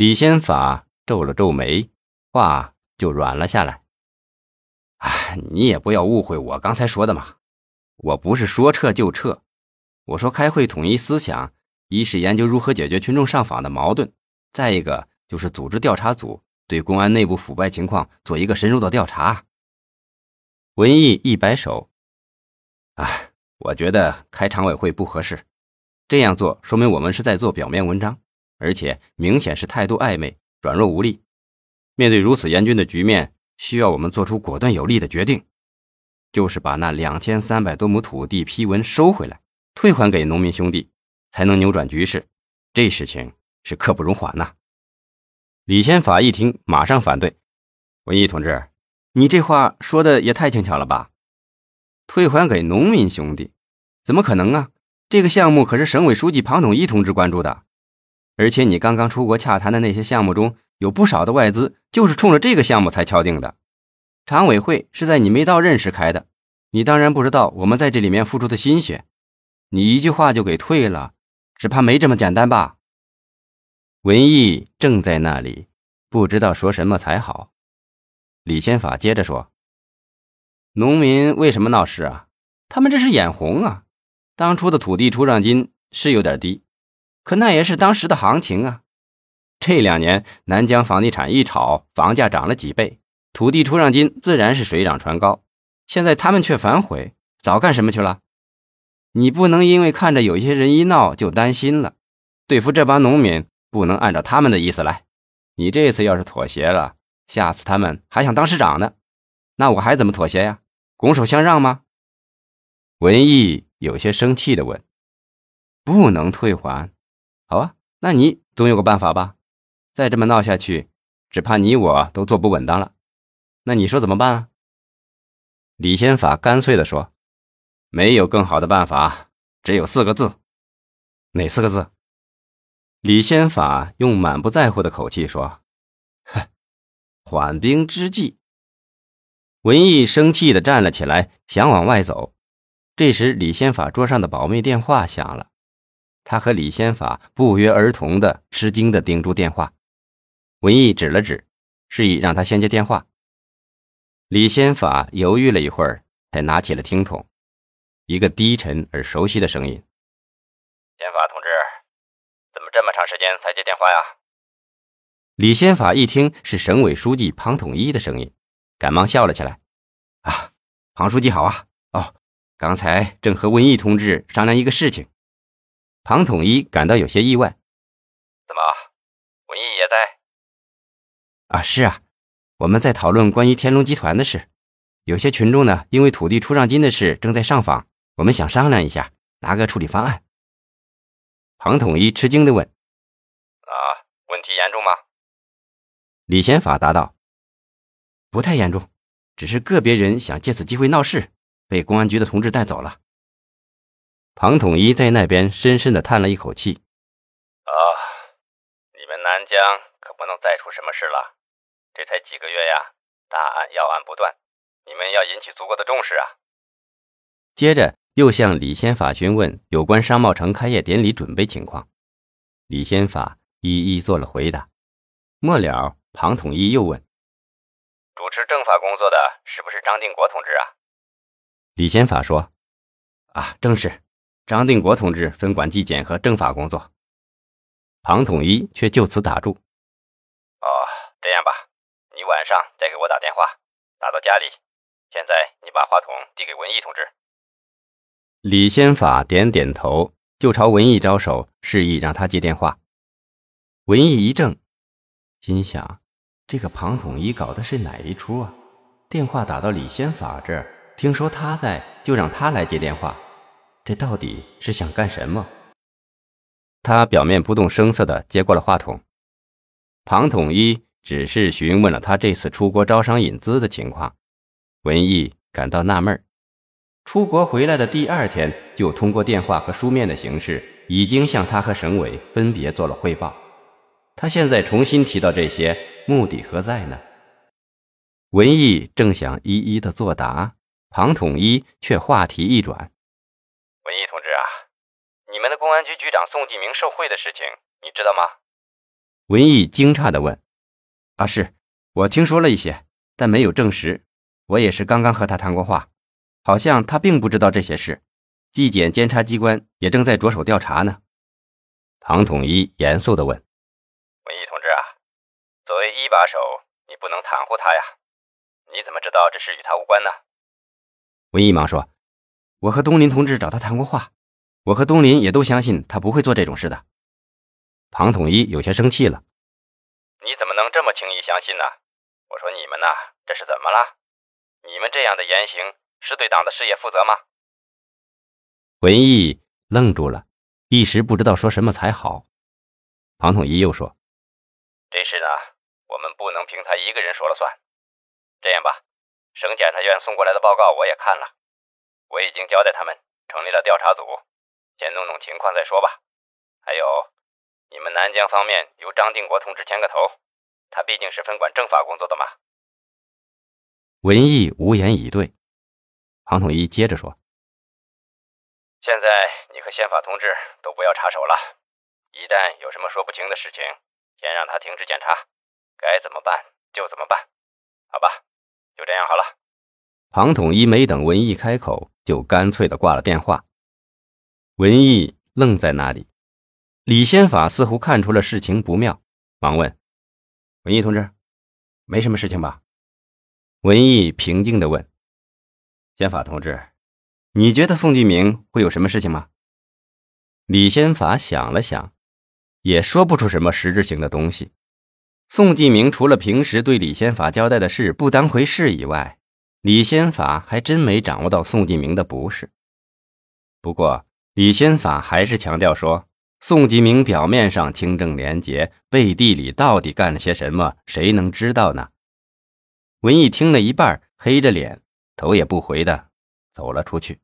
李先法皱了皱眉，话就软了下来。哎，你也不要误会我刚才说的嘛，我不是说撤就撤，我说开会统一思想，一是研究如何解决群众上访的矛盾，再一个就是组织调查组对公安内部腐败情况做一个深入的调查。文艺一摆手，哎，我觉得开常委会不合适，这样做说明我们是在做表面文章。而且明显是态度暧昧、软弱无力。面对如此严峻的局面，需要我们做出果断有力的决定，就是把那两千三百多亩土地批文收回来，退还给农民兄弟，才能扭转局势。这事情是刻不容缓呐！李先法一听，马上反对：“文艺同志，你这话说的也太轻巧了吧？退还给农民兄弟，怎么可能啊？这个项目可是省委书记庞统一同志关注的。”而且你刚刚出国洽谈的那些项目中，有不少的外资就是冲着这个项目才敲定的。常委会是在你没到任时开的，你当然不知道我们在这里面付出的心血。你一句话就给退了，只怕没这么简单吧？文艺正在那里，不知道说什么才好。李先法接着说：“农民为什么闹事啊？他们这是眼红啊！当初的土地出让金是有点低。”可那也是当时的行情啊！这两年南疆房地产一炒，房价涨了几倍，土地出让金自然是水涨船高。现在他们却反悔，早干什么去了？你不能因为看着有些人一闹就担心了。对付这帮农民，不能按照他们的意思来。你这次要是妥协了，下次他们还想当市长呢，那我还怎么妥协呀？拱手相让吗？文艺有些生气的问：“不能退还？”好啊，那你总有个办法吧？再这么闹下去，只怕你我都坐不稳当了。那你说怎么办啊？李先法干脆的说：“没有更好的办法，只有四个字。”哪四个字？李先法用满不在乎的口气说：“哼，缓兵之计。”文艺生气的站了起来，想往外走。这时，李先法桌上的保密电话响了。他和李先法不约而同的吃惊的盯住电话，文艺指了指，示意让他先接电话。李先法犹豫了一会儿，才拿起了听筒，一个低沉而熟悉的声音：“先法同志，怎么这么长时间才接电话呀？”李先法一听是省委书记庞统一的声音，赶忙笑了起来：“啊，庞书记好啊！哦，刚才正和文艺同志商量一个事情。”庞统一感到有些意外，怎么，文艺也在？啊，是啊，我们在讨论关于天龙集团的事。有些群众呢，因为土地出让金的事正在上访，我们想商量一下，拿个处理方案。庞统一吃惊的问：“啊，问题严重吗？”李显法答道：“不太严重，只是个别人想借此机会闹事，被公安局的同志带走了。”庞统一在那边深深的叹了一口气：“啊，你们南疆可不能再出什么事了。这才几个月呀，大案要案不断，你们要引起足够的重视啊。”接着又向李先法询问有关商贸城开业典礼准备情况，李先法一一做了回答。末了，庞统一又问：“主持政法工作的是不是张定国同志啊？”李先法说：“啊，正是。”张定国同志分管纪检和政法工作，庞统一却就此打住。哦，这样吧，你晚上再给我打电话，打到家里。现在你把话筒递给文艺同志。李先法点点头，就朝文艺招手，示意让他接电话。文艺一怔，心想：这个庞统一搞的是哪一出啊？电话打到李先法这儿，听说他在，就让他来接电话。这到底是想干什么？他表面不动声色的接过了话筒。庞统一只是询问了他这次出国招商引资的情况。文艺感到纳闷出国回来的第二天，就通过电话和书面的形式，已经向他和省委分别做了汇报。他现在重新提到这些，目的何在呢？文艺正想一一的作答，庞统一却话题一转。你们的公安局局长宋继明受贿的事情，你知道吗？文艺惊诧地问：“啊，是我听说了一些，但没有证实。我也是刚刚和他谈过话，好像他并不知道这些事。纪检监察机关也正在着手调查呢。”庞统一严肃地问：“文艺同志啊，作为一把手，你不能袒护他呀？你怎么知道这事与他无关呢？”文艺忙说：“我和东林同志找他谈过话。”我和东林也都相信他不会做这种事的。庞统一有些生气了：“你怎么能这么轻易相信呢？我说你们呐，这是怎么了？你们这样的言行是对党的事业负责吗？”文艺愣住了，一时不知道说什么才好。庞统一又说：“这事呢，我们不能凭他一个人说了算。这样吧，省检察院送过来的报告我也看了，我已经交代他们成立了调查组。”先弄弄情况再说吧。还有，你们南疆方面由张定国同志牵个头，他毕竟是分管政法工作的嘛。文艺无言以对。庞统一接着说：“现在你和宪法同志都不要插手了，一旦有什么说不清的事情，先让他停止检查，该怎么办就怎么办，好吧？就这样好了。”庞统一没等文艺开口，就干脆的挂了电话。文艺愣在那里，李先法似乎看出了事情不妙，忙问：“文艺同志，没什么事情吧？”文艺平静地问：“先法同志，你觉得宋继明会有什么事情吗？”李先法想了想，也说不出什么实质性的东西。宋继明除了平时对李先法交代的事不当回事以外，李先法还真没掌握到宋继明的不是。不过，李先法还是强调说：“宋继明表面上清正廉洁，背地里到底干了些什么，谁能知道呢？”文艺听了一半，黑着脸，头也不回的走了出去。